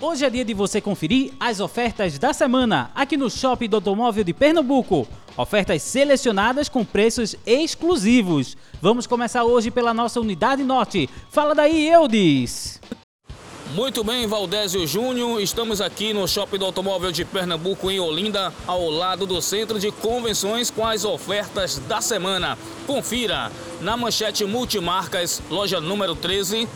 Hoje é dia de você conferir as ofertas da semana aqui no Shopping do Automóvel de Pernambuco. Ofertas selecionadas com preços exclusivos. Vamos começar hoje pela nossa unidade norte. Fala daí, Eudes! Muito bem, Valdésio Júnior, estamos aqui no Shopping do Automóvel de Pernambuco, em Olinda, ao lado do Centro de Convenções com as ofertas da semana. Confira, na manchete Multimarcas, loja número 13,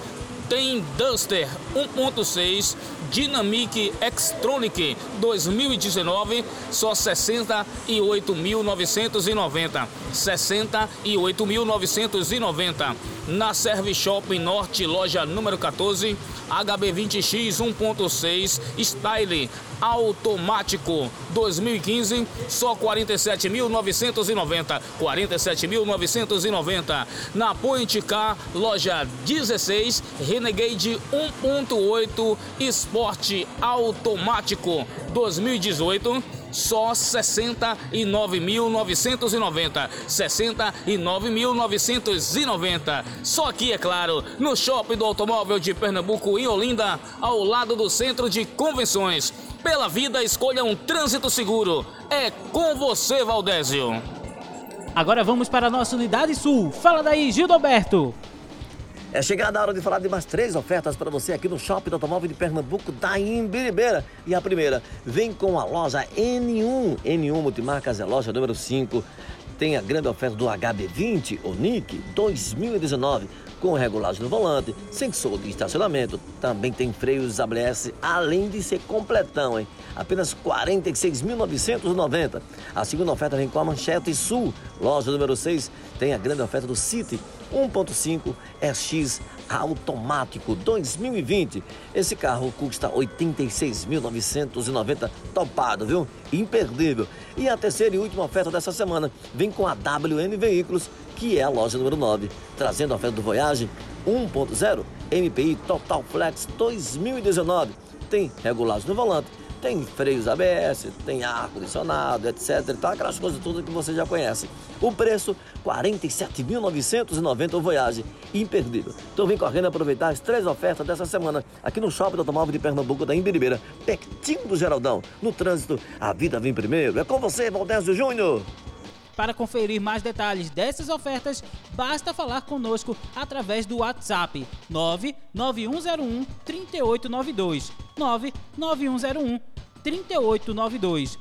tem Duster 1.6 Dynamic Xtronic 2019 só 68.990 68.990 na Serve Shopping Norte loja número 14 HB20X 1.6 Style automático 2015 só 47.990 47.990 na Point Car loja 16 Renegade 1.8 Sport automático 2018 só 69.990. 69.990. Só aqui, é claro, no Shopping do Automóvel de Pernambuco, em Olinda, ao lado do Centro de Convenções. Pela vida, escolha um trânsito seguro. É com você, Valdésio. Agora vamos para a nossa unidade sul. Fala daí, Gildo Alberto. É chegada a hora de falar de mais três ofertas para você aqui no Shopping Automóvel de Pernambuco, da Imbiribeira. E a primeira, vem com a loja N1. N1 Multimarcas é loja número 5. Tem a grande oferta do HB20, o NIC 2019 com regulagem no volante, sensor de estacionamento, também tem freios ABS, além de ser completão, hein? Apenas 46.990. A segunda oferta vem com a Manchete Sul, loja número 6, tem a grande oferta do City 1.5 RX automático 2020. Esse carro custa 86.990 topado, viu? Imperdível. E a terceira e última oferta dessa semana vem com a WN Veículos, que é a loja número 9, trazendo a oferta do Voyage 1.0 MPI Total Flex 2019. Tem regulagem no volante tem freios ABS, tem ar-condicionado, etc. Tá? Aquelas coisas todas que você já conhece. O preço, R$ 47.990 o Voyage. Imperdível. Então vem correndo aproveitar as três ofertas dessa semana aqui no Shopping do Automóvel de Pernambuco da Imbiribeira, pertinho do Geraldão. No trânsito, a vida vem primeiro. É com você, Valdésio Júnior. Para conferir mais detalhes dessas ofertas, basta falar conosco através do WhatsApp 99101 3892. 99101 3892.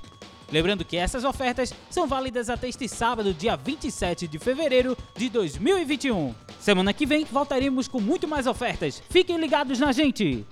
Lembrando que essas ofertas são válidas até este sábado, dia 27 de fevereiro de 2021. Semana que vem voltaremos com muito mais ofertas. Fiquem ligados na gente!